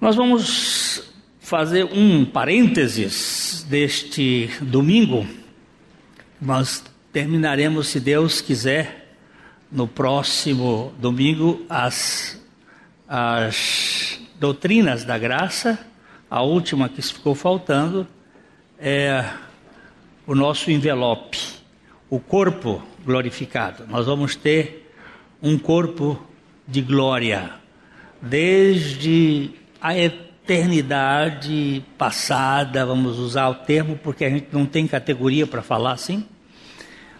Nós vamos fazer um parênteses deste domingo. Nós terminaremos, se Deus quiser, no próximo domingo, as, as doutrinas da graça. A última que ficou faltando é o nosso envelope, o corpo glorificado. Nós vamos ter um corpo de glória, desde a eternidade passada, vamos usar o termo porque a gente não tem categoria para falar assim,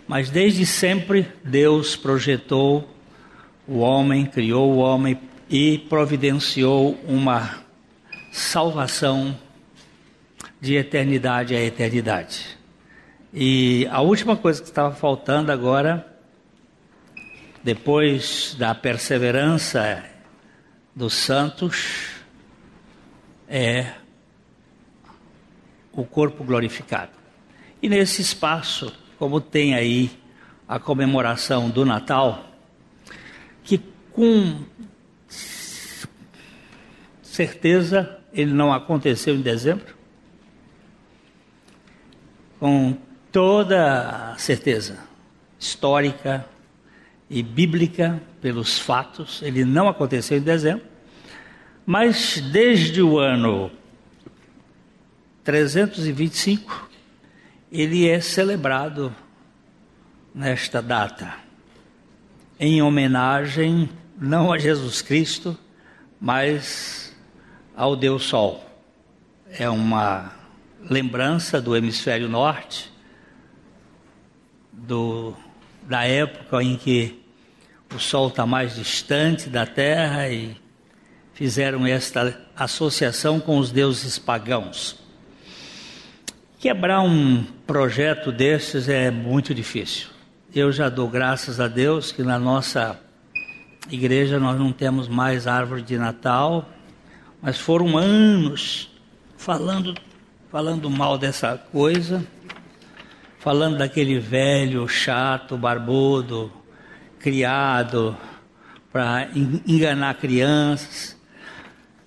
mas desde sempre Deus projetou o homem, criou o homem e providenciou uma salvação de eternidade a eternidade. E a última coisa que estava faltando agora, depois da perseverança dos santos, é o corpo glorificado. E nesse espaço, como tem aí a comemoração do Natal, que com certeza ele não aconteceu em dezembro, com toda certeza histórica e bíblica pelos fatos, ele não aconteceu em dezembro, mas desde o ano 325, ele é celebrado nesta data, em homenagem não a Jesus Cristo, mas ao Deus Sol. É uma lembrança do hemisfério norte, do, da época em que o Sol está mais distante da Terra e fizeram esta associação com os deuses pagãos. Quebrar um projeto desses é muito difícil. Eu já dou graças a Deus que na nossa igreja nós não temos mais árvore de Natal, mas foram anos falando, falando mal dessa coisa, falando daquele velho, chato, barbudo, criado para enganar crianças.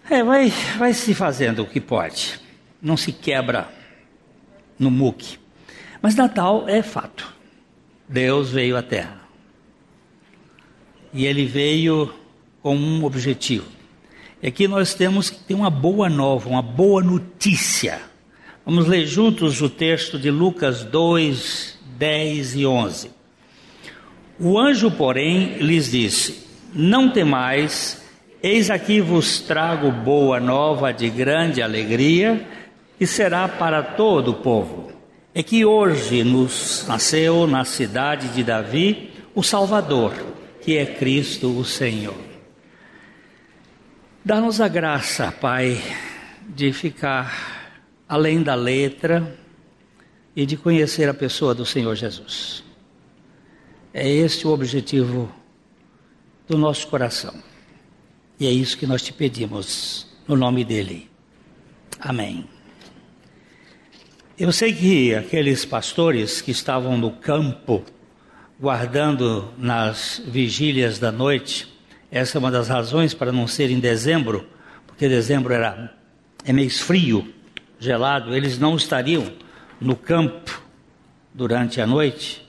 É, vai, vai se fazendo o que pode. Não se quebra no muque. Mas Natal é fato. Deus veio à Terra. E ele veio com um objetivo. E aqui nós temos que ter uma boa nova, uma boa notícia. Vamos ler juntos o texto de Lucas 2, 10 e 11. O anjo, porém, lhes disse: Não temais Eis aqui vos trago boa nova de grande alegria, que será para todo o povo. É que hoje nos nasceu na cidade de Davi o Salvador, que é Cristo o Senhor. Dá-nos a graça, Pai, de ficar além da letra e de conhecer a pessoa do Senhor Jesus. É este o objetivo do nosso coração. E é isso que nós te pedimos, no nome dele. Amém. Eu sei que aqueles pastores que estavam no campo, guardando nas vigílias da noite, essa é uma das razões para não ser em dezembro, porque dezembro era é mês frio, gelado, eles não estariam no campo durante a noite.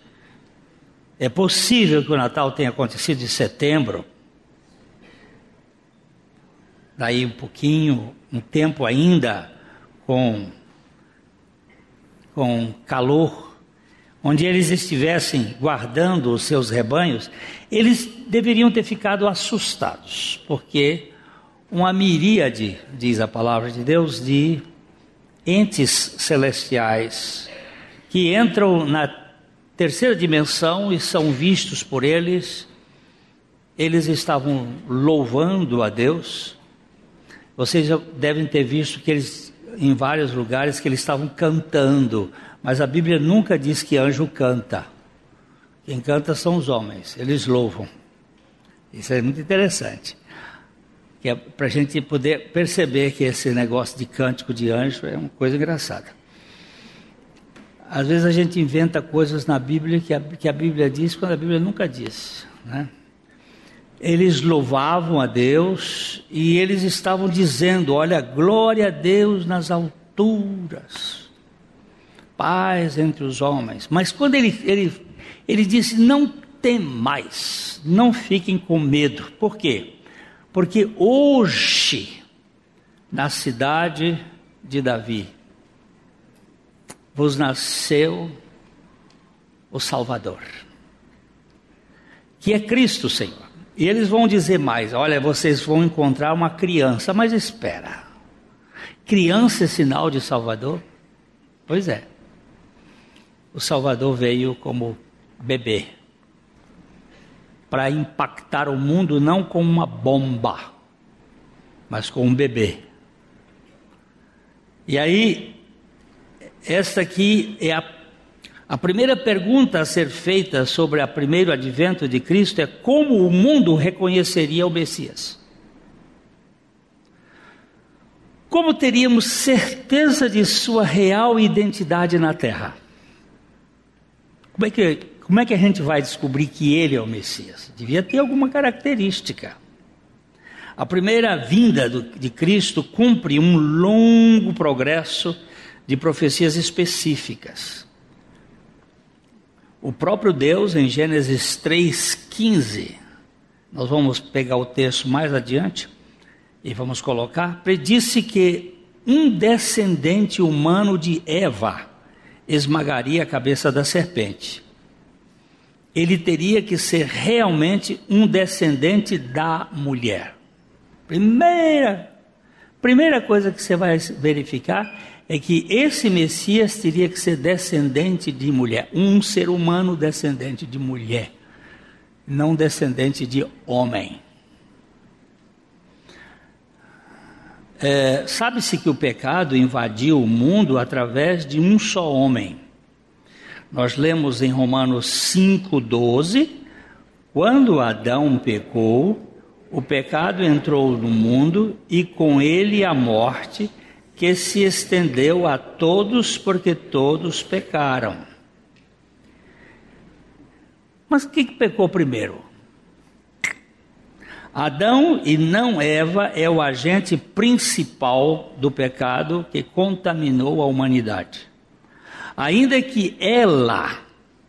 É possível que o Natal tenha acontecido em setembro, daí um pouquinho, um tempo ainda com, com calor, onde eles estivessem guardando os seus rebanhos, eles deveriam ter ficado assustados, porque uma miríade, diz a palavra de Deus, de entes celestiais que entram na terceira dimensão e são vistos por eles, eles estavam louvando a Deus, vocês já devem ter visto que eles, em vários lugares, que eles estavam cantando, mas a Bíblia nunca diz que anjo canta. Quem canta são os homens, eles louvam. Isso é muito interessante. Que é para a gente poder perceber que esse negócio de cântico de anjo é uma coisa engraçada. Às vezes a gente inventa coisas na Bíblia que a, que a Bíblia diz quando a Bíblia nunca diz. Né? Eles louvavam a Deus e eles estavam dizendo: Olha, glória a Deus nas alturas, paz entre os homens. Mas quando ele, ele, ele disse: Não temais, não fiquem com medo. Por quê? Porque hoje, na cidade de Davi, vos nasceu o Salvador, que é Cristo, Senhor. E eles vão dizer mais: olha, vocês vão encontrar uma criança, mas espera. Criança é sinal de Salvador? Pois é. O Salvador veio como bebê para impactar o mundo não como uma bomba, mas como um bebê. E aí, esta aqui é a a primeira pergunta a ser feita sobre o primeiro advento de Cristo é como o mundo reconheceria o Messias. Como teríamos certeza de sua real identidade na terra? Como é que, como é que a gente vai descobrir que ele é o Messias? Devia ter alguma característica. A primeira vinda do, de Cristo cumpre um longo progresso de profecias específicas. O próprio Deus, em Gênesis 3,15, nós vamos pegar o texto mais adiante e vamos colocar, predisse que um descendente humano de Eva esmagaria a cabeça da serpente. Ele teria que ser realmente um descendente da mulher. Primeira, primeira coisa que você vai verificar é que esse Messias teria que ser descendente de mulher, um ser humano descendente de mulher, não descendente de homem. É, Sabe-se que o pecado invadiu o mundo através de um só homem. Nós lemos em Romanos 5,12: quando Adão pecou, o pecado entrou no mundo e com ele a morte que se estendeu a todos porque todos pecaram. Mas o que, que pecou primeiro? Adão e não Eva é o agente principal do pecado que contaminou a humanidade. Ainda que ela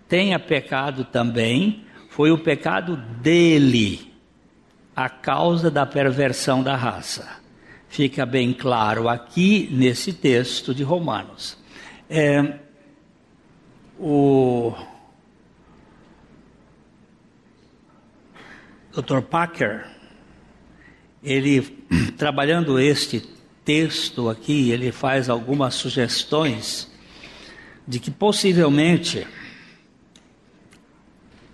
tenha pecado também, foi o pecado dele a causa da perversão da raça fica bem claro aqui nesse texto de Romanos. É, o Dr. Packer, ele trabalhando este texto aqui, ele faz algumas sugestões de que possivelmente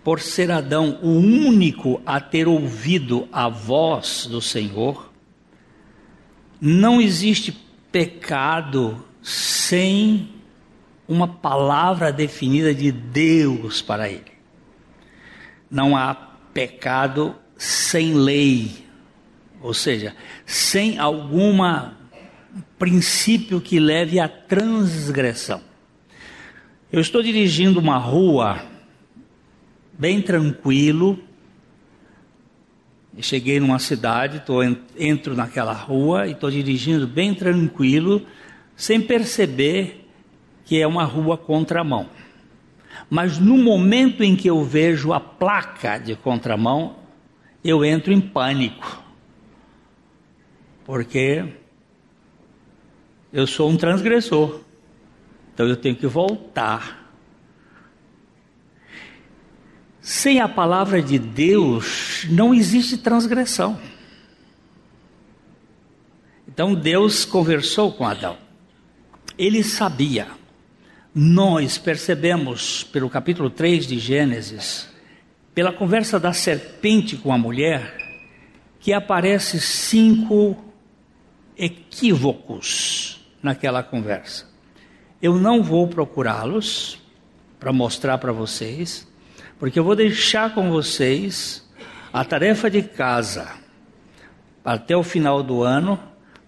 por ser Adão o único a ter ouvido a voz do Senhor, não existe pecado sem uma palavra definida de Deus para ele. Não há pecado sem lei, ou seja, sem alguma princípio que leve à transgressão. Eu estou dirigindo uma rua bem tranquilo, cheguei numa cidade, tô, entro naquela rua e estou dirigindo bem tranquilo, sem perceber que é uma rua contramão. Mas no momento em que eu vejo a placa de contramão, eu entro em pânico. Porque eu sou um transgressor. Então eu tenho que voltar Sem a palavra de Deus não existe transgressão. Então Deus conversou com Adão. Ele sabia. Nós percebemos pelo capítulo 3 de Gênesis, pela conversa da serpente com a mulher, que aparece cinco equívocos naquela conversa. Eu não vou procurá-los para mostrar para vocês, porque eu vou deixar com vocês a tarefa de casa até o final do ano,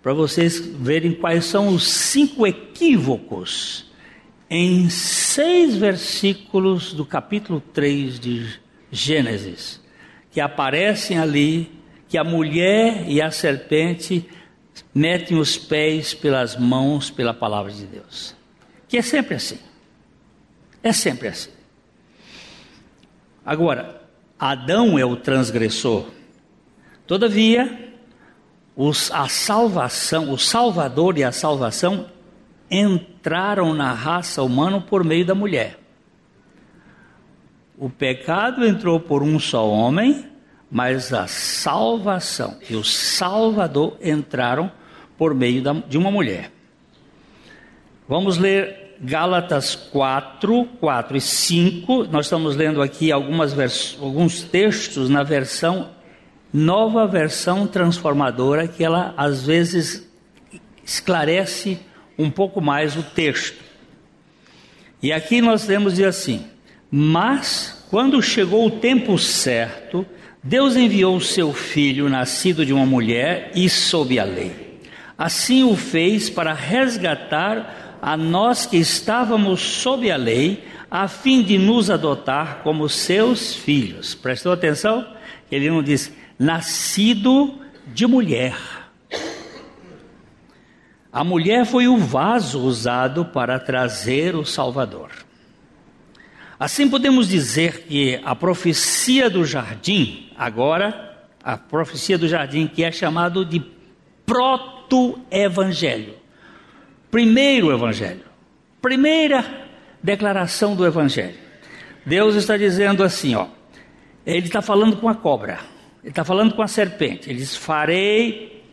para vocês verem quais são os cinco equívocos em seis versículos do capítulo 3 de Gênesis, que aparecem ali, que a mulher e a serpente metem os pés pelas mãos pela palavra de Deus. Que é sempre assim. É sempre assim. Agora, Adão é o transgressor. Todavia, os, a salvação, o Salvador e a salvação entraram na raça humana por meio da mulher. O pecado entrou por um só homem, mas a salvação e o Salvador entraram por meio da, de uma mulher. Vamos ler Gálatas 4, 4 e 5. Nós estamos lendo aqui algumas alguns textos na versão nova versão transformadora que ela às vezes esclarece um pouco mais o texto. E aqui nós temos de assim: Mas quando chegou o tempo certo, Deus enviou o seu filho, nascido de uma mulher e sob a lei. Assim o fez para resgatar a nós que estávamos sob a lei, a fim de nos adotar como seus filhos. Prestou atenção? Ele não diz nascido de mulher. A mulher foi o vaso usado para trazer o Salvador. Assim podemos dizer que a profecia do jardim, agora, a profecia do jardim, que é chamado de proto-evangelho. Primeiro evangelho. Primeira declaração do evangelho. Deus está dizendo assim, ó. Ele está falando com a cobra. Ele está falando com a serpente. Ele diz: Farei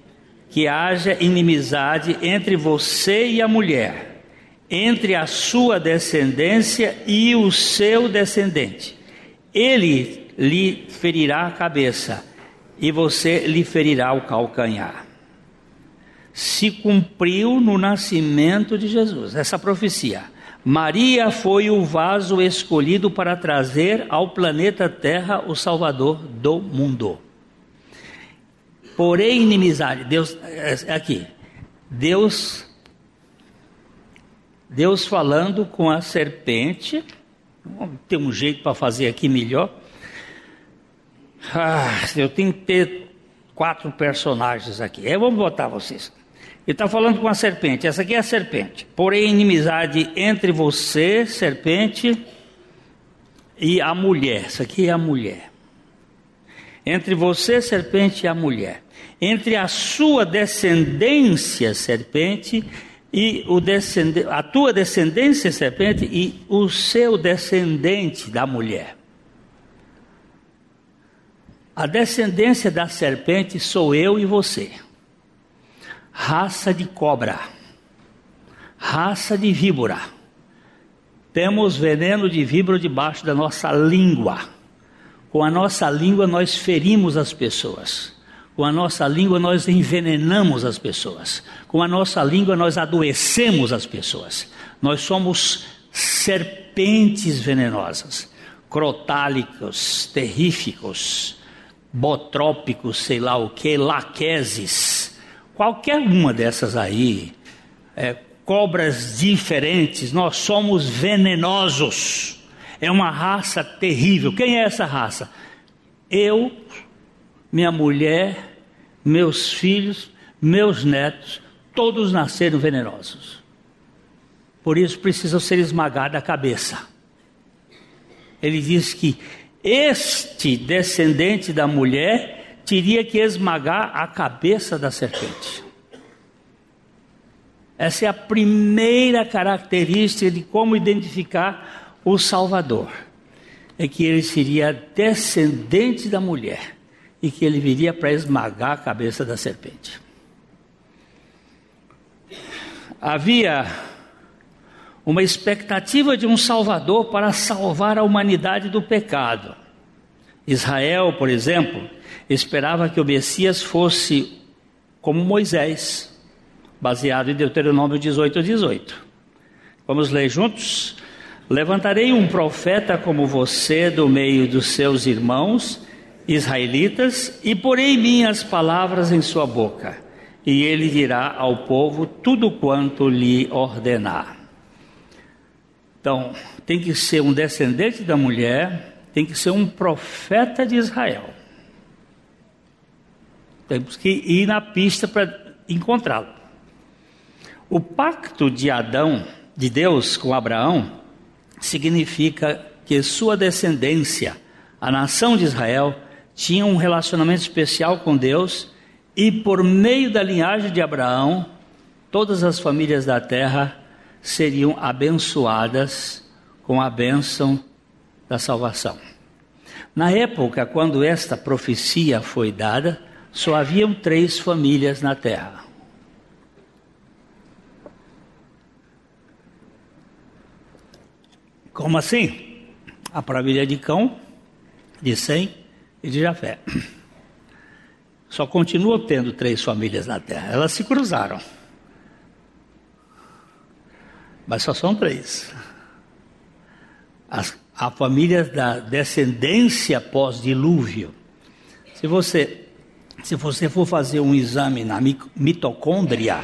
que haja inimizade entre você e a mulher, entre a sua descendência e o seu descendente. Ele lhe ferirá a cabeça e você lhe ferirá o calcanhar. Se cumpriu no nascimento de Jesus, essa profecia. Maria foi o vaso escolhido para trazer ao planeta Terra o Salvador do mundo. Porém, inimizade, Deus, é, é aqui, Deus, Deus falando com a serpente, tem um jeito para fazer aqui melhor. Ah, eu tenho que ter quatro personagens aqui. É, vamos botar vocês. Ele está falando com a serpente. Essa aqui é a serpente. Porém, inimizade entre você, serpente, e a mulher. Essa aqui é a mulher. Entre você, serpente, e a mulher. Entre a sua descendência, serpente, e o descendente, a tua descendência, serpente, e o seu descendente da mulher. A descendência da serpente sou eu e você raça de cobra, raça de víbora. Temos veneno de víbora debaixo da nossa língua. Com a nossa língua nós ferimos as pessoas. Com a nossa língua nós envenenamos as pessoas. Com a nossa língua nós adoecemos as pessoas. Nós somos serpentes venenosas, crotálicos, terríficos, botrópicos, sei lá o que, laqueses Qualquer uma dessas aí, é, cobras diferentes, nós somos venenosos. É uma raça terrível. Quem é essa raça? Eu, minha mulher, meus filhos, meus netos, todos nasceram venenosos. Por isso precisam ser esmagados a cabeça. Ele diz que este descendente da mulher teria que esmagar a cabeça da serpente. Essa é a primeira característica de como identificar o Salvador. É que ele seria descendente da mulher e que ele viria para esmagar a cabeça da serpente. Havia uma expectativa de um Salvador para salvar a humanidade do pecado. Israel, por exemplo, esperava que o Messias fosse como Moisés, baseado em Deuteronômio 18, 18. Vamos ler juntos? Levantarei um profeta como você do meio dos seus irmãos israelitas e porei minhas palavras em sua boca, e ele dirá ao povo tudo quanto lhe ordenar. Então, tem que ser um descendente da mulher, tem que ser um profeta de Israel. Temos que ir na pista para encontrá-lo. O pacto de Adão, de Deus com Abraão, significa que sua descendência, a nação de Israel, tinha um relacionamento especial com Deus e por meio da linhagem de Abraão, todas as famílias da terra seriam abençoadas com a bênção da salvação. Na época, quando esta profecia foi dada, só haviam três famílias na terra. Como assim? A família de Cão, de Sem e de Jafé. Só continua tendo três famílias na terra. Elas se cruzaram. Mas só são três. As, a família da descendência pós-dilúvio. Se você, se você for fazer um exame na mitocôndria,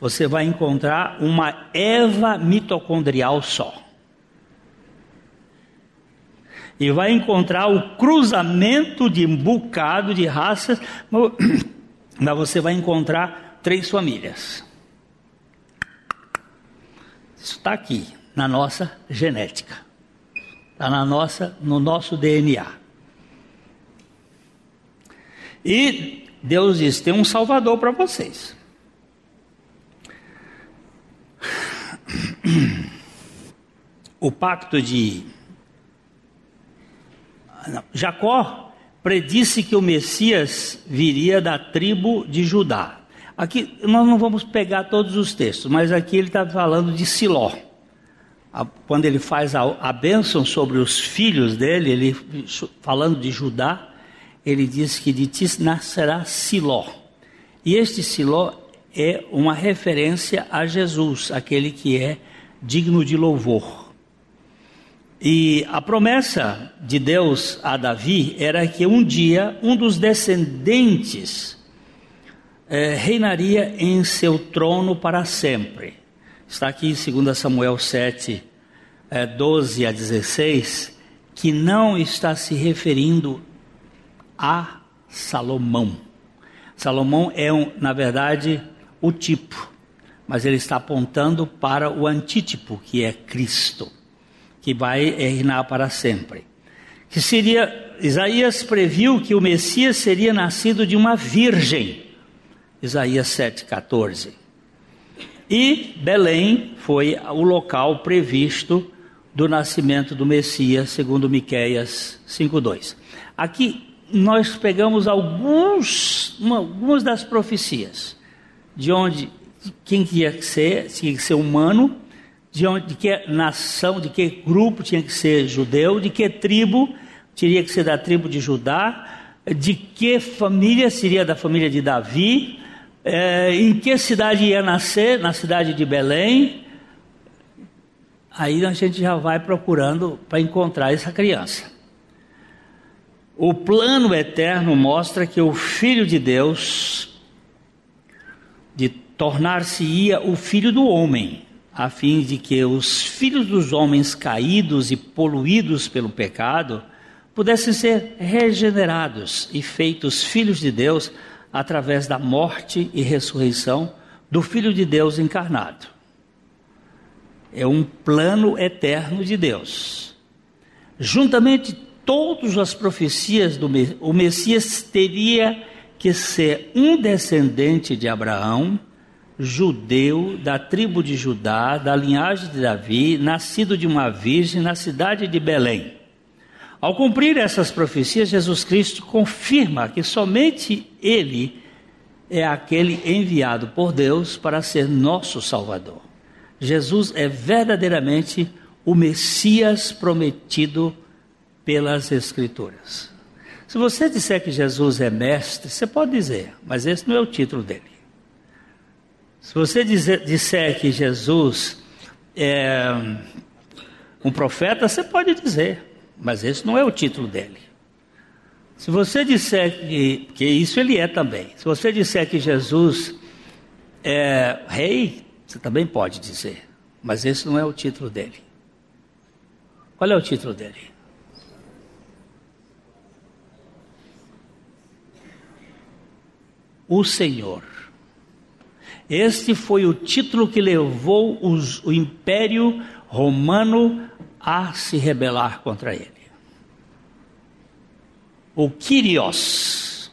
você vai encontrar uma Eva mitocondrial só e vai encontrar o cruzamento de um bocado de raças, mas você vai encontrar três famílias. Isso está aqui, na nossa genética, está na nossa, no nosso DNA. E Deus diz: tem um Salvador para vocês. O pacto de Jacó predisse que o Messias viria da tribo de Judá. Aqui nós não vamos pegar todos os textos, mas aqui ele está falando de Siló. Quando ele faz a, a bênção sobre os filhos dele, ele falando de Judá, ele diz que de ti nascerá Siló. E este Siló é uma referência a Jesus, aquele que é digno de louvor. E a promessa de Deus a Davi era que um dia um dos descendentes é, reinaria em seu trono para sempre. Está aqui em 2 Samuel 7, é, 12 a 16, que não está se referindo a Salomão. Salomão é, um, na verdade, o tipo, mas ele está apontando para o antítipo, que é Cristo que vai reinar para sempre. Que seria Isaías previu que o Messias seria nascido de uma virgem. Isaías 7:14. E Belém foi o local previsto do nascimento do Messias, segundo Miqueias 5:2. Aqui nós pegamos alguns, uma, algumas das profecias de onde quem ia ser, tinha que ser humano, de, onde, de que nação, de que grupo tinha que ser judeu, de que tribo teria que ser da tribo de Judá, de que família seria da família de Davi, é, em que cidade ia nascer, na cidade de Belém. Aí a gente já vai procurando para encontrar essa criança. O plano eterno mostra que o Filho de Deus, de tornar-se-ia o Filho do Homem, a fim de que os filhos dos homens caídos e poluídos pelo pecado pudessem ser regenerados e feitos filhos de Deus através da morte e ressurreição do Filho de Deus encarnado. É um plano eterno de Deus. Juntamente todas as profecias do o Messias teria que ser um descendente de Abraão, judeu da tribo de Judá, da linhagem de Davi, nascido de uma virgem na cidade de Belém. Ao cumprir essas profecias, Jesus Cristo confirma que somente Ele é aquele enviado por Deus para ser nosso Salvador. Jesus é verdadeiramente o Messias prometido pelas Escrituras. Se você disser que Jesus é mestre, você pode dizer, mas esse não é o título dele. Se você dizer, disser que Jesus é um profeta, você pode dizer, mas esse não é o título dele. Se você disser que, que isso ele é também, se você disser que Jesus é rei, você também pode dizer, mas esse não é o título dele. Qual é o título dele? o Senhor. Este foi o título que levou os, o Império Romano a se rebelar contra ele. O Kyrios.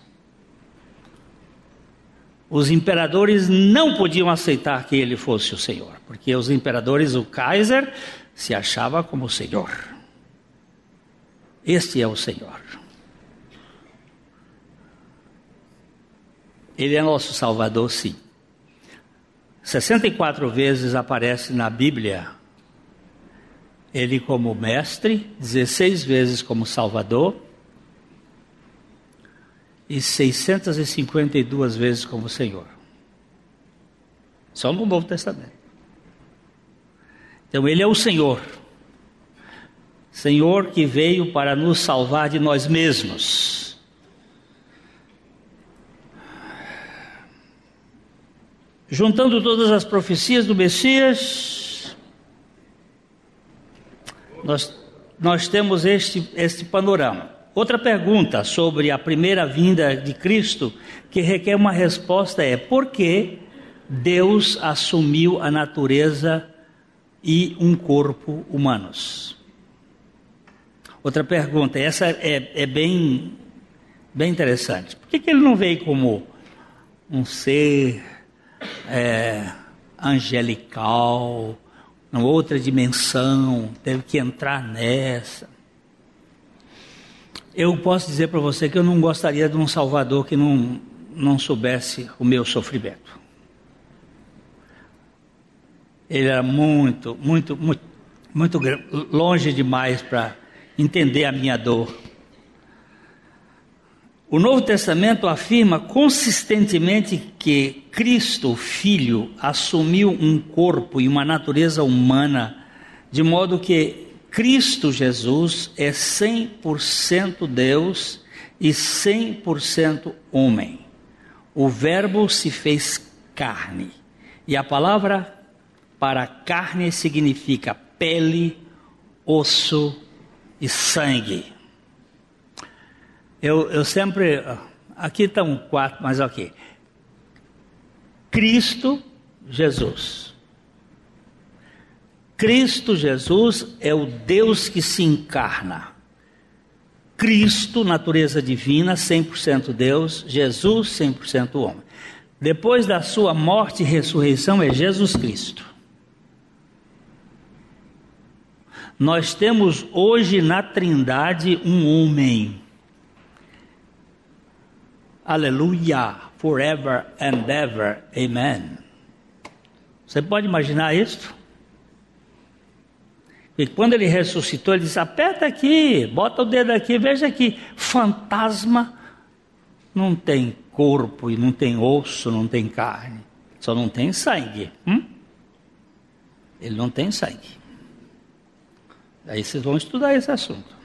Os imperadores não podiam aceitar que ele fosse o Senhor, porque os imperadores, o Kaiser, se achava como o Senhor. Este é o Senhor. Ele é nosso Salvador, sim. 64 vezes aparece na Bíblia ele como mestre, 16 vezes como Salvador e 652 vezes como Senhor. Só no Novo Testamento. Então ele é o Senhor. Senhor que veio para nos salvar de nós mesmos. Juntando todas as profecias do Messias, nós, nós temos este, este panorama. Outra pergunta sobre a primeira vinda de Cristo que requer uma resposta é: por que Deus assumiu a natureza e um corpo humanos? Outra pergunta, essa é, é bem, bem interessante. Por que, que ele não veio como um ser é, angelical, outra dimensão, teve que entrar nessa? Eu posso dizer para você que eu não gostaria de um Salvador que não, não soubesse o meu sofrimento. Ele era muito, muito, muito, muito longe demais para entender a minha dor. O Novo Testamento afirma consistentemente que Cristo, Filho, assumiu um corpo e uma natureza humana, de modo que Cristo Jesus é 100% Deus e 100% homem. O Verbo se fez carne. E a palavra para carne significa pele, osso e sangue. Eu, eu sempre. Aqui estão quatro, mas aqui. Cristo Jesus. Cristo Jesus é o Deus que se encarna. Cristo, natureza divina, 100% Deus, Jesus, 100% homem. Depois da sua morte e ressurreição é Jesus Cristo. Nós temos hoje na Trindade um homem. Aleluia, forever and ever, amen. Você pode imaginar isso? E quando ele ressuscitou, ele disse: aperta aqui, bota o dedo aqui, veja aqui. Fantasma não tem corpo e não tem osso, não tem carne, só não tem sangue. Hum? Ele não tem sangue. Aí vocês vão estudar esse assunto.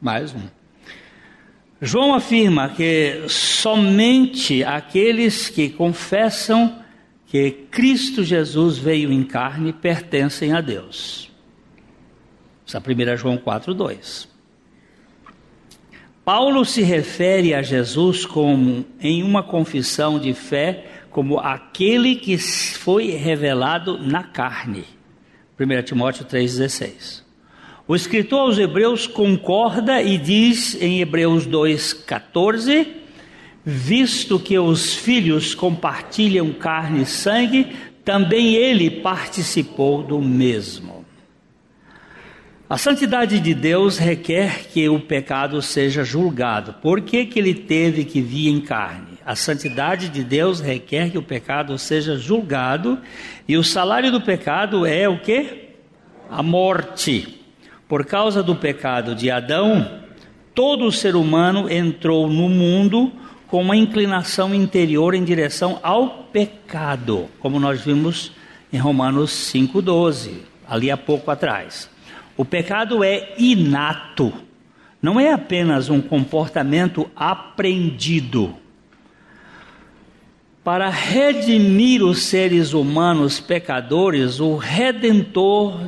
Mais um. João afirma que somente aqueles que confessam que Cristo Jesus veio em carne pertencem a Deus. Essa é 1 João 4,2. Paulo se refere a Jesus como, em uma confissão de fé, como aquele que foi revelado na carne. 1 Timóteo 3,16. O escritor aos Hebreus concorda e diz em Hebreus 2,14: Visto que os filhos compartilham carne e sangue, também ele participou do mesmo. A santidade de Deus requer que o pecado seja julgado. Por que, que ele teve que vir em carne? A santidade de Deus requer que o pecado seja julgado, e o salário do pecado é o que? A morte. Por causa do pecado de Adão, todo ser humano entrou no mundo com uma inclinação interior em direção ao pecado, como nós vimos em Romanos 5,12, ali há pouco atrás. O pecado é inato, não é apenas um comportamento aprendido. Para redimir os seres humanos pecadores, o redentor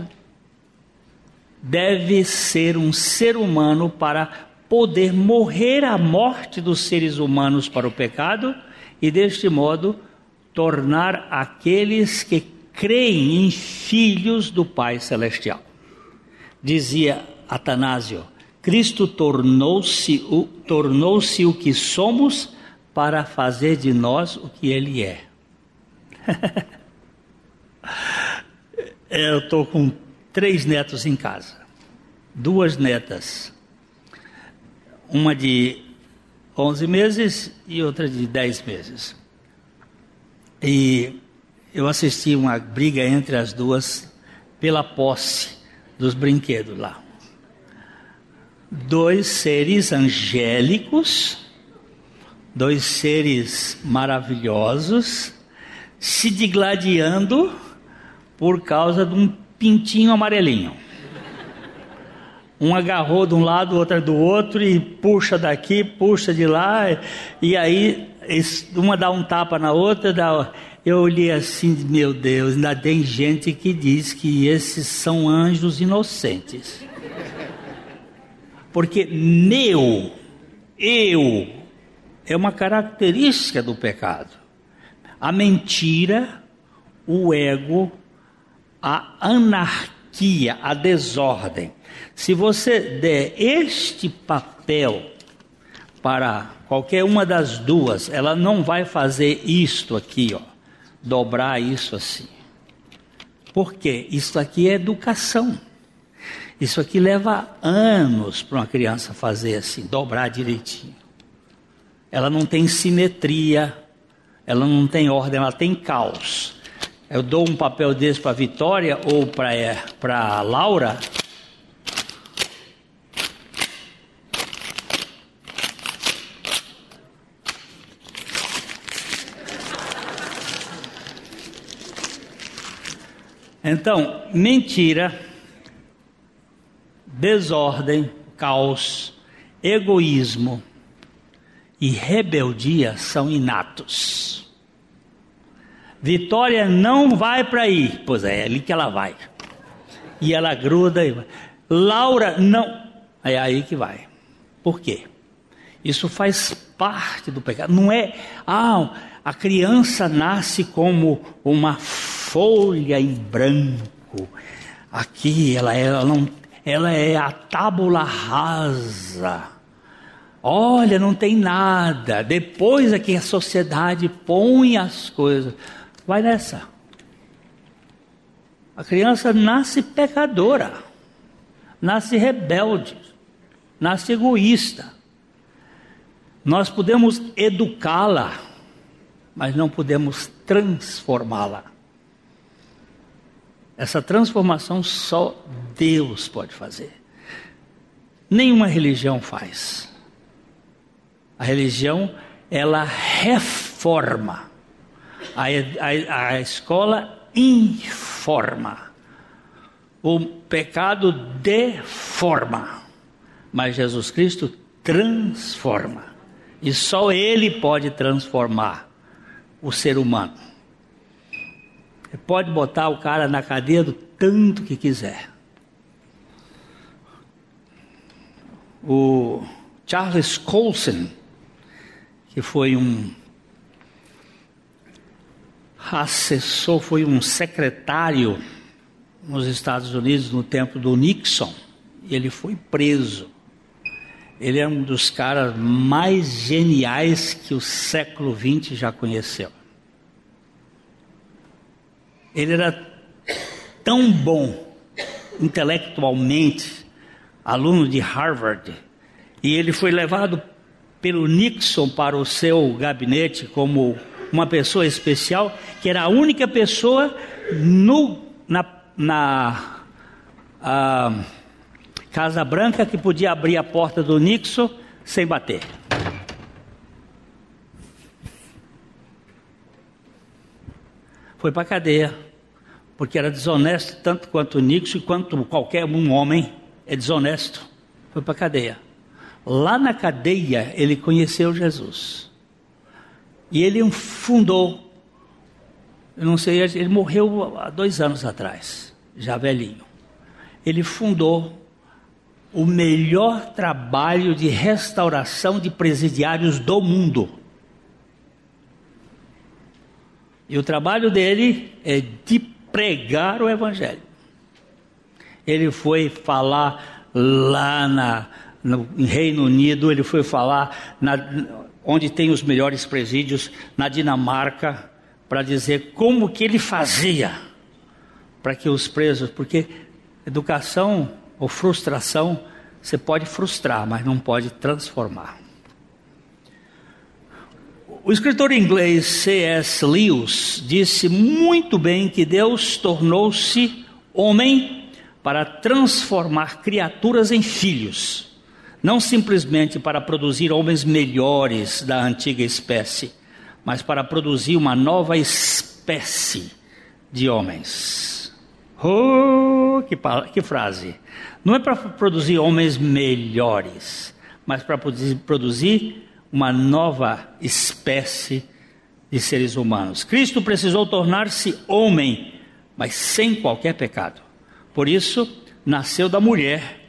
deve ser um ser humano para poder morrer a morte dos seres humanos para o pecado e deste modo tornar aqueles que creem em filhos do Pai Celestial. Dizia Atanásio, Cristo tornou-se o, tornou o que somos para fazer de nós o que Ele é. Eu estou com três netos em casa, duas netas, uma de 11 meses e outra de 10 meses. E eu assisti uma briga entre as duas pela posse dos brinquedos lá. Dois seres angélicos, dois seres maravilhosos, se digladiando por causa de um pintinho amarelinho. Um agarrou de um lado, outra do outro, e puxa daqui, puxa de lá, e aí uma dá um tapa na outra, dá. Eu olhei assim, meu Deus, ainda tem gente que diz que esses são anjos inocentes. Porque meu, eu, é uma característica do pecado. A mentira, o ego, a anarquia, a desordem. Se você der este papel para qualquer uma das duas, ela não vai fazer isto aqui, ó, dobrar isso assim. Por quê? Isso aqui é educação. Isso aqui leva anos para uma criança fazer assim, dobrar direitinho. Ela não tem simetria, ela não tem ordem, ela tem caos. Eu dou um papel desse para Vitória ou para é, Laura, Então, mentira, desordem, caos, egoísmo e rebeldia são inatos. Vitória não vai para aí, pois é, é ali que ela vai. E ela gruda e vai. Laura não, é aí que vai. Por quê? Isso faz parte do pecado. Não é, ah, a criança nasce como uma folha em branco. Aqui ela é, ela, não, ela é a tábula rasa. Olha, não tem nada. Depois é que a sociedade põe as coisas. Vai nessa. A criança nasce pecadora, nasce rebelde, nasce egoísta. Nós podemos educá-la, mas não podemos transformá-la. Essa transformação só Deus pode fazer. Nenhuma religião faz. A religião, ela reforma. A, a, a escola informa. O pecado deforma. Mas Jesus Cristo transforma. E só Ele pode transformar o ser humano. Você pode botar o cara na cadeia do tanto que quiser. O Charles Colson, que foi um assessor, foi um secretário nos Estados Unidos no tempo do Nixon, ele foi preso. Ele é um dos caras mais geniais que o século XX já conheceu. Ele era tão bom intelectualmente, aluno de Harvard, e ele foi levado pelo Nixon para o seu gabinete como uma pessoa especial, que era a única pessoa no, na, na a, Casa Branca que podia abrir a porta do Nixon sem bater. foi para a cadeia, porque era desonesto tanto quanto o Nixon quanto qualquer um homem é desonesto. Foi para a cadeia. Lá na cadeia ele conheceu Jesus. E ele fundou, eu não sei, ele morreu há dois anos atrás, já velhinho. Ele fundou o melhor trabalho de restauração de presidiários do mundo. E o trabalho dele é de pregar o Evangelho. Ele foi falar lá na, no Reino Unido, ele foi falar na, onde tem os melhores presídios, na Dinamarca, para dizer como que ele fazia para que os presos, porque educação ou frustração você pode frustrar, mas não pode transformar. O escritor inglês C.S. Lewis disse muito bem que Deus tornou-se homem para transformar criaturas em filhos, não simplesmente para produzir homens melhores da antiga espécie, mas para produzir uma nova espécie de homens. Oh, que, que frase! Não é para produzir homens melhores, mas para produzir uma nova espécie de seres humanos. Cristo precisou tornar-se homem, mas sem qualquer pecado. Por isso, nasceu da mulher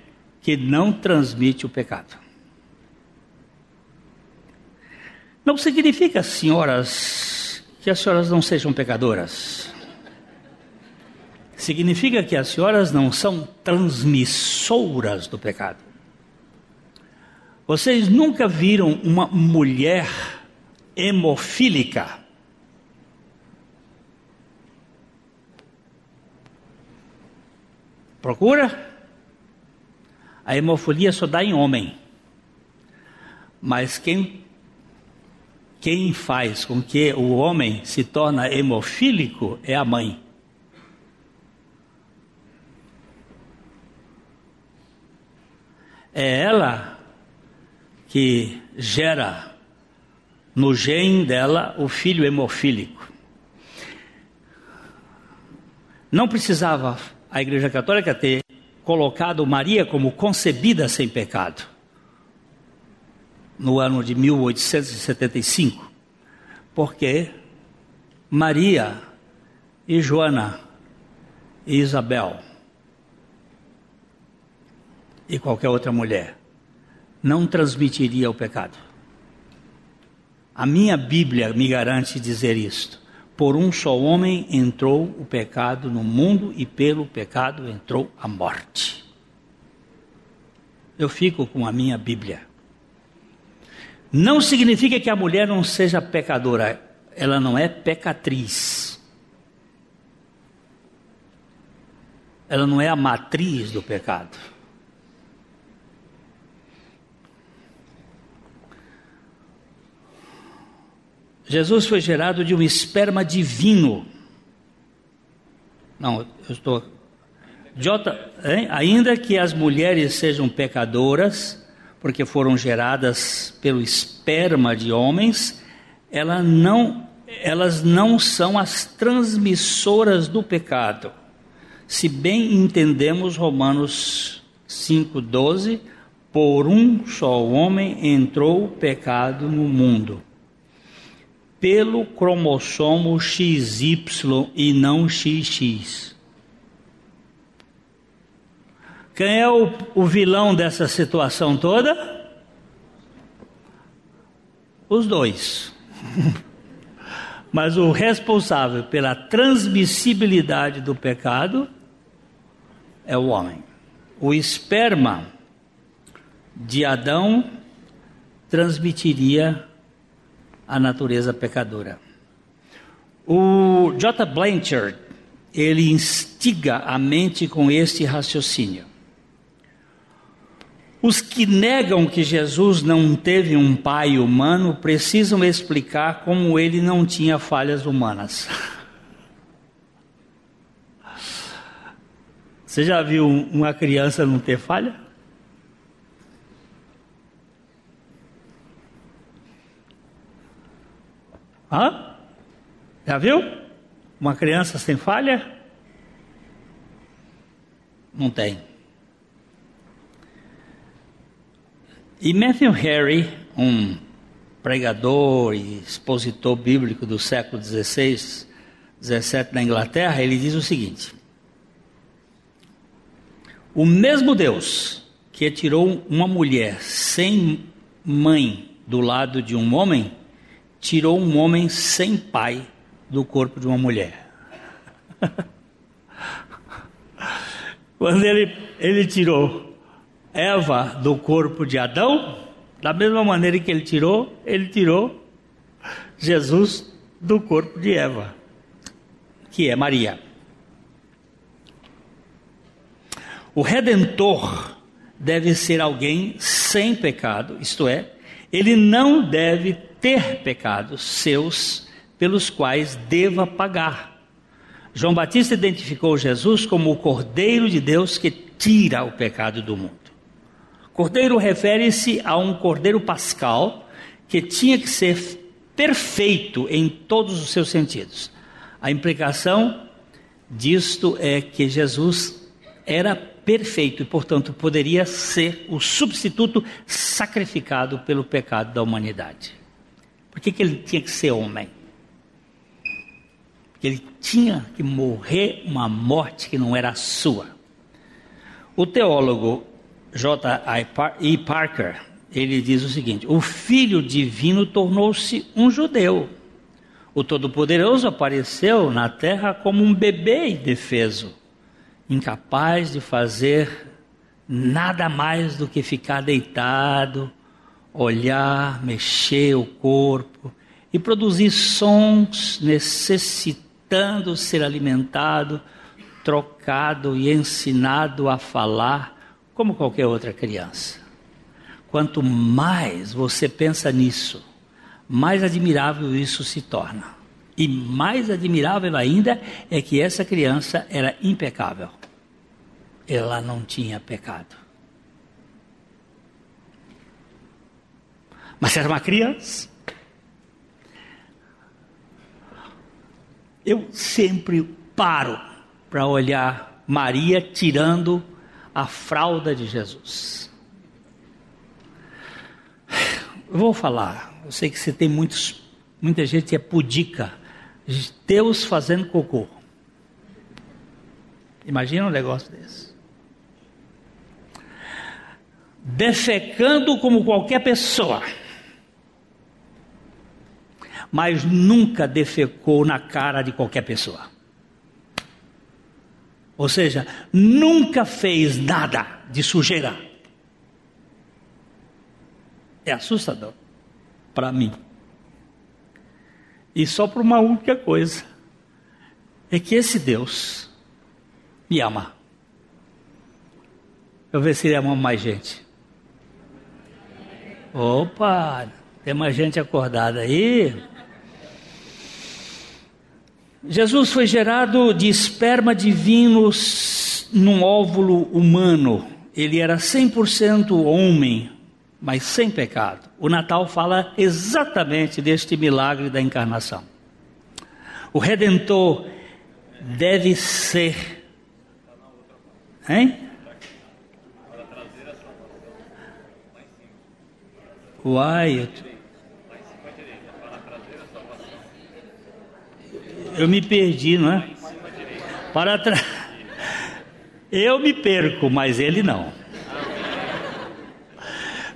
que não transmite o pecado. Não significa, senhoras, que as senhoras não sejam pecadoras. Significa que as senhoras não são transmissoras do pecado. Vocês nunca viram uma mulher hemofílica? Procura? A hemofilia só dá em homem. Mas quem quem faz com que o homem se torne hemofílico é a mãe. É ela que gera no gene dela o filho hemofílico. Não precisava a Igreja Católica ter colocado Maria como concebida sem pecado no ano de 1875, porque Maria e Joana e Isabel e qualquer outra mulher não transmitiria o pecado. A minha Bíblia me garante dizer isto. Por um só homem entrou o pecado no mundo e pelo pecado entrou a morte. Eu fico com a minha Bíblia. Não significa que a mulher não seja pecadora, ela não é pecatriz. Ela não é a matriz do pecado. Jesus foi gerado de um esperma divino. Não, eu estou. Jota? Ainda que as mulheres sejam pecadoras, porque foram geradas pelo esperma de homens, ela não, elas não são as transmissoras do pecado. Se bem entendemos Romanos 5,12, por um só homem entrou o pecado no mundo pelo cromossomo XY e não XX. Quem é o, o vilão dessa situação toda? Os dois. Mas o responsável pela transmissibilidade do pecado é o homem. O esperma de Adão transmitiria a natureza pecadora. O J. Blanchard, ele instiga a mente com este raciocínio. Os que negam que Jesus não teve um pai humano precisam explicar como ele não tinha falhas humanas. Você já viu uma criança não ter falha? Hã? Já viu? Uma criança sem falha? Não tem. E Matthew Harry, um pregador e expositor bíblico do século XVI, 17 na Inglaterra, ele diz o seguinte: O mesmo Deus que tirou uma mulher sem mãe do lado de um homem tirou um homem sem pai do corpo de uma mulher. Quando ele, ele tirou Eva do corpo de Adão, da mesma maneira que ele tirou, ele tirou Jesus do corpo de Eva, que é Maria. O redentor deve ser alguém sem pecado, isto é, ele não deve ter pecados seus pelos quais deva pagar. João Batista identificou Jesus como o Cordeiro de Deus que tira o pecado do mundo. Cordeiro refere-se a um cordeiro pascal que tinha que ser perfeito em todos os seus sentidos. A implicação disto é que Jesus era perfeito e, portanto, poderia ser o substituto sacrificado pelo pecado da humanidade. Por que, que ele tinha que ser homem? que ele tinha que morrer uma morte que não era sua. O teólogo J.I. Parker, ele diz o seguinte: o Filho Divino tornou-se um judeu. O Todo-Poderoso apareceu na terra como um bebê indefeso, incapaz de fazer nada mais do que ficar deitado, olhar, mexer o corpo e produzir sons necessitados tentando ser alimentado, trocado e ensinado a falar como qualquer outra criança. Quanto mais você pensa nisso, mais admirável isso se torna. E mais admirável ainda é que essa criança era impecável. Ela não tinha pecado. Mas era uma criança. Eu sempre paro para olhar Maria tirando a fralda de Jesus. Eu vou falar, eu sei que você tem muitos, muita gente que é pudica. Deus fazendo cocô. Imagina um negócio desse. Defecando como qualquer pessoa mas nunca defecou na cara de qualquer pessoa. Ou seja, nunca fez nada de sujeira. É assustador para mim. E só por uma única coisa: é que esse Deus me ama. Eu ver se ele ama mais gente. Opa, tem mais gente acordada aí. Jesus foi gerado de esperma divino num óvulo humano. Ele era 100% homem, mas sem pecado. O Natal fala exatamente deste milagre da encarnação. O redentor deve ser. Hein? Uai, eu Eu me perdi, não é? Para tra... Eu me perco, mas ele não.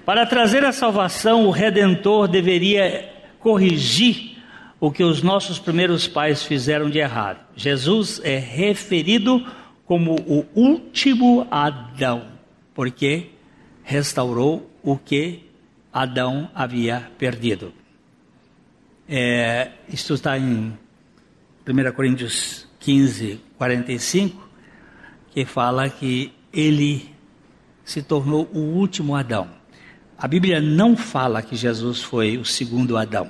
Para trazer a salvação, o redentor deveria corrigir o que os nossos primeiros pais fizeram de errado. Jesus é referido como o último Adão, porque restaurou o que Adão havia perdido. É, isto está em 1 Coríntios 15, 45, que fala que ele se tornou o último Adão. A Bíblia não fala que Jesus foi o segundo Adão.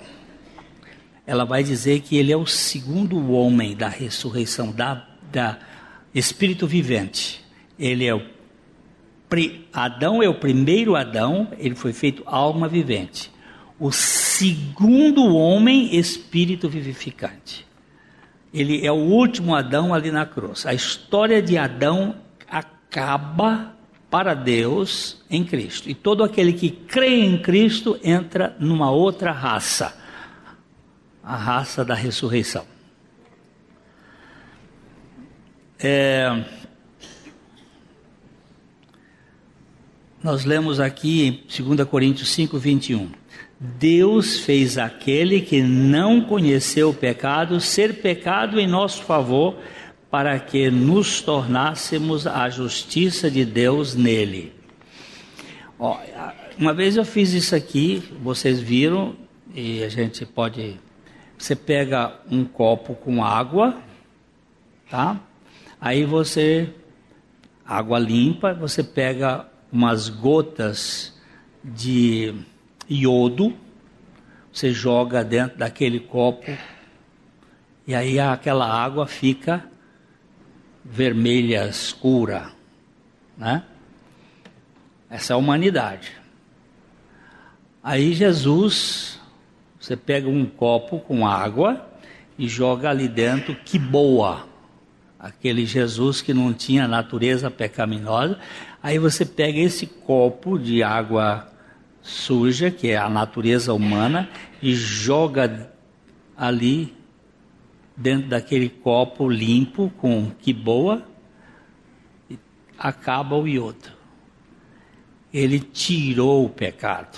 Ela vai dizer que ele é o segundo homem da ressurreição, da, da Espírito vivente. Ele é o Adão é o primeiro Adão, ele foi feito alma vivente. O segundo homem, espírito vivificante. Ele é o último Adão ali na cruz. A história de Adão acaba para Deus em Cristo. E todo aquele que crê em Cristo entra numa outra raça a raça da ressurreição. É... Nós lemos aqui em 2 Coríntios 5, 21. Deus fez aquele que não conheceu o pecado ser pecado em nosso favor, para que nos tornássemos a justiça de Deus nele. Ó, uma vez eu fiz isso aqui, vocês viram, e a gente pode. Você pega um copo com água, tá? Aí você, água limpa, você pega umas gotas de iodo, você joga dentro daquele copo, e aí aquela água fica vermelha escura, né? Essa é a humanidade. Aí Jesus, você pega um copo com água e joga ali dentro que boa. Aquele Jesus que não tinha natureza pecaminosa. Aí você pega esse copo de água suja, que é a natureza humana, e joga ali dentro daquele copo limpo com que boa, acaba o iodo. Ele tirou o pecado.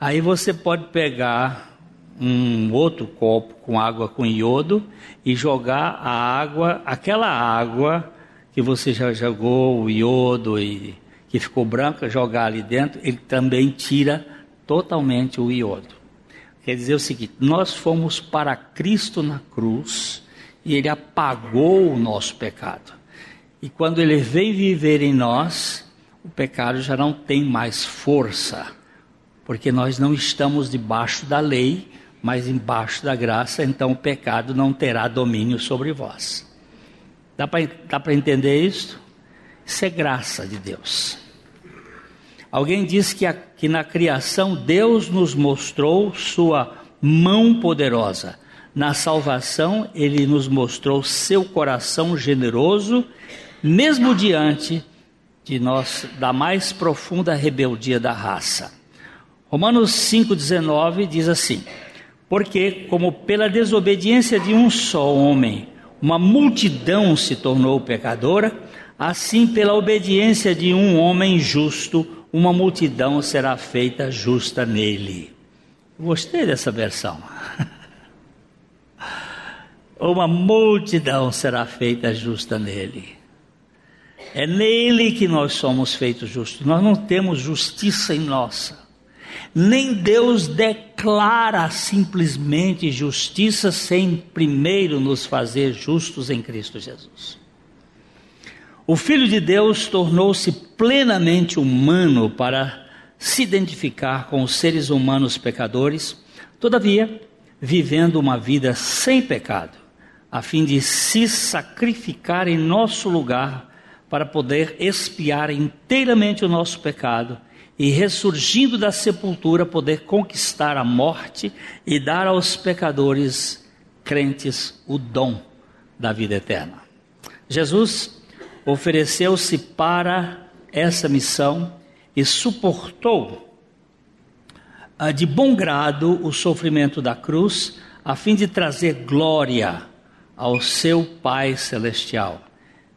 Aí você pode pegar um outro copo com água com iodo e jogar a água, aquela água que você já jogou o iodo e que ficou branca, jogar ali dentro, ele também tira totalmente o iodo. Quer dizer o seguinte: nós fomos para Cristo na cruz e Ele apagou o nosso pecado. E quando Ele vem viver em nós, o pecado já não tem mais força, porque nós não estamos debaixo da lei, mas embaixo da graça, então o pecado não terá domínio sobre vós. Dá para entender isso? Isso é graça de Deus. Alguém disse que, a, que na criação Deus nos mostrou sua mão poderosa. Na salvação, ele nos mostrou seu coração generoso, mesmo diante de nós da mais profunda rebeldia da raça. Romanos 5:19 diz assim: Porque como pela desobediência de um só homem, uma multidão se tornou pecadora, assim pela obediência de um homem justo, uma multidão será feita justa nele. Gostei dessa versão. uma multidão será feita justa nele. É nele que nós somos feitos justos. Nós não temos justiça em nossa. Nem Deus declara simplesmente justiça sem primeiro nos fazer justos em Cristo Jesus. O Filho de Deus tornou-se plenamente humano para se identificar com os seres humanos pecadores, todavia, vivendo uma vida sem pecado, a fim de se sacrificar em nosso lugar para poder expiar inteiramente o nosso pecado e, ressurgindo da sepultura, poder conquistar a morte e dar aos pecadores crentes o dom da vida eterna. Jesus ofereceu-se para essa missão e suportou ah, de bom grado o sofrimento da cruz, a fim de trazer glória ao seu Pai Celestial,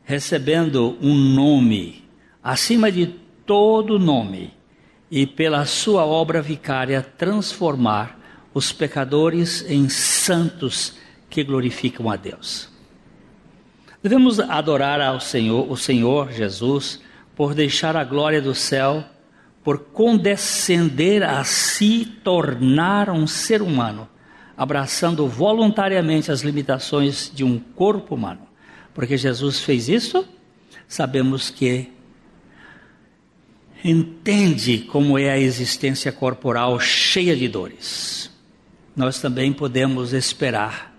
recebendo um nome acima de todo nome, e pela sua obra vicária transformar os pecadores em santos que glorificam a Deus. Devemos adorar ao Senhor, o Senhor Jesus, por deixar a glória do céu, por condescender a si tornar um ser humano, abraçando voluntariamente as limitações de um corpo humano. Porque Jesus fez isso, sabemos que entende como é a existência corporal cheia de dores. Nós também podemos esperar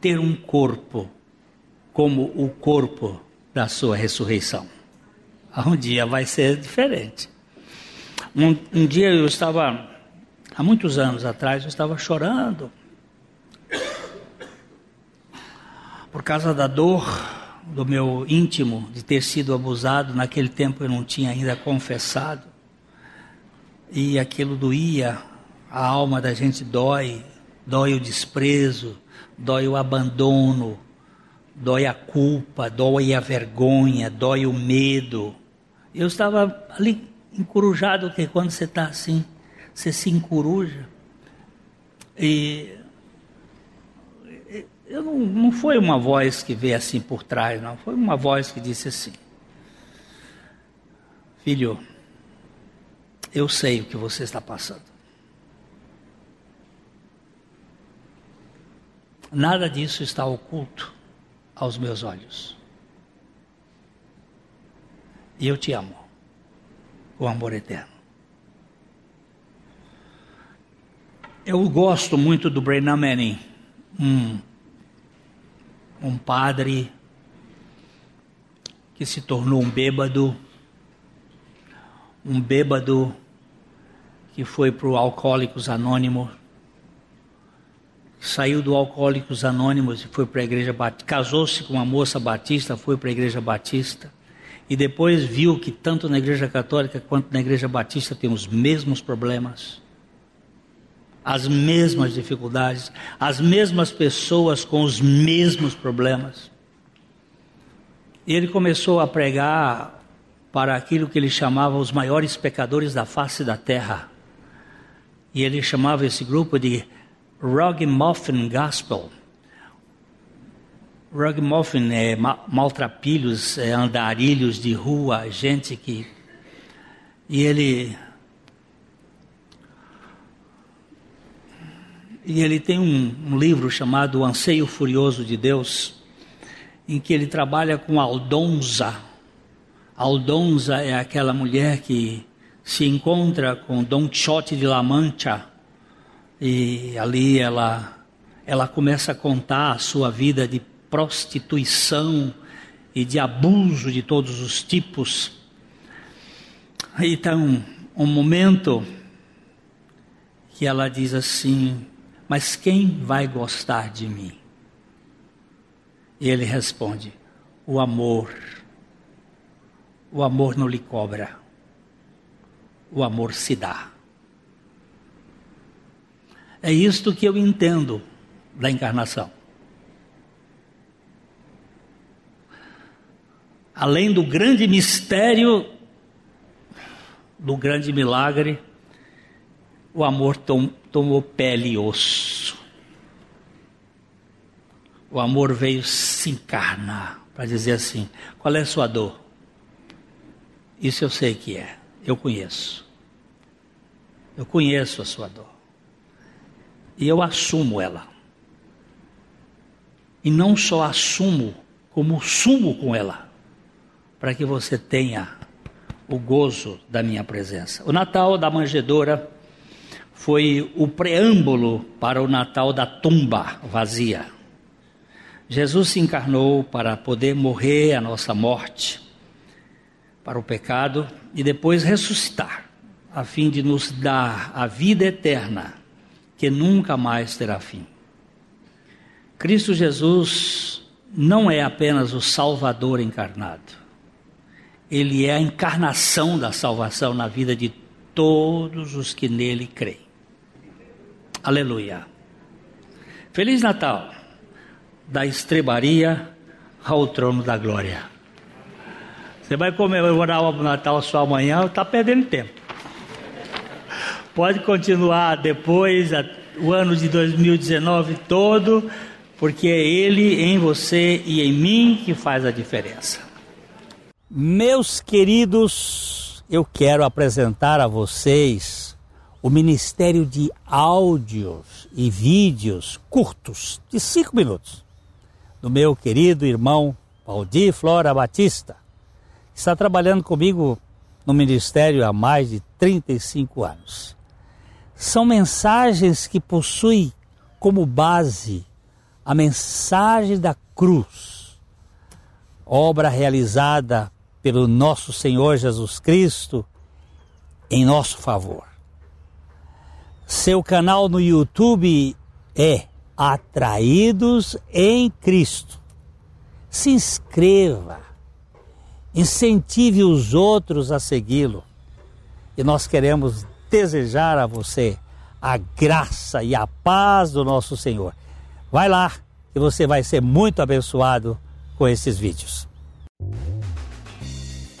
ter um corpo como o corpo da sua ressurreição. Um dia vai ser diferente. Um, um dia eu estava, há muitos anos atrás, eu estava chorando por causa da dor do meu íntimo de ter sido abusado. Naquele tempo eu não tinha ainda confessado. E aquilo doía, a alma da gente dói, dói o desprezo, dói o abandono, dói a culpa, dói a vergonha, dói o medo. Eu estava ali encurujado, que quando você está assim, você se encoruja. E eu não, não foi uma voz que veio assim por trás, não. Foi uma voz que disse assim: Filho, eu sei o que você está passando. Nada disso está oculto aos meus olhos. E eu te amo, o amor eterno. Eu gosto muito do Brennan Manning, um, um padre que se tornou um bêbado, um bêbado que foi para o Alcoólicos Anônimos, saiu do Alcoólicos Anônimos e foi para a Igreja Batista, casou-se com uma moça batista, foi para a Igreja Batista, e depois viu que tanto na Igreja Católica quanto na Igreja Batista tem os mesmos problemas, as mesmas dificuldades, as mesmas pessoas com os mesmos problemas. E ele começou a pregar para aquilo que ele chamava os maiores pecadores da face da terra. E ele chamava esse grupo de Ragamuffin Gospel. Ragamuffin é maltrapilhos, é andarilhos de rua, gente que. E ele. E ele tem um, um livro chamado O Anseio Furioso de Deus, em que ele trabalha com Aldonza. Aldonza é aquela mulher que se encontra com Don Quixote de La Mancha e ali ela, ela começa a contar a sua vida de prostituição e de abuso de todos os tipos. Então, um momento que ela diz assim: Mas quem vai gostar de mim? E ele responde: O amor. O amor não lhe cobra. O amor se dá. É isto que eu entendo da encarnação. Além do grande mistério, do grande milagre, o amor tom, tomou pele e osso. O amor veio se encarnar para dizer assim: qual é a sua dor? Isso eu sei que é, eu conheço. Eu conheço a sua dor e eu assumo ela. E não só assumo, como sumo com ela, para que você tenha o gozo da minha presença. O Natal da manjedoura foi o preâmbulo para o Natal da tumba vazia. Jesus se encarnou para poder morrer a nossa morte para o pecado e depois ressuscitar, a fim de nos dar a vida eterna que nunca mais terá fim. Cristo Jesus não é apenas o Salvador encarnado, ele é a encarnação da salvação na vida de todos os que nele creem. Aleluia. Feliz Natal, da estrebaria ao trono da glória. Você vai comemorar o Natal só amanhã, está perdendo tempo. Pode continuar depois, o ano de 2019 todo, porque é Ele em você e em mim que faz a diferença. Meus queridos, eu quero apresentar a vocês o Ministério de Áudios e Vídeos curtos, de cinco minutos, do meu querido irmão Valdir Flora Batista. Está trabalhando comigo no ministério há mais de 35 anos são mensagens que possuem como base a mensagem da cruz, obra realizada pelo nosso Senhor Jesus Cristo em nosso favor. Seu canal no YouTube é Atraídos em Cristo. Se inscreva, incentive os outros a segui-lo. E nós queremos desejar a você a graça e a paz do nosso Senhor. Vai lá e você vai ser muito abençoado com esses vídeos.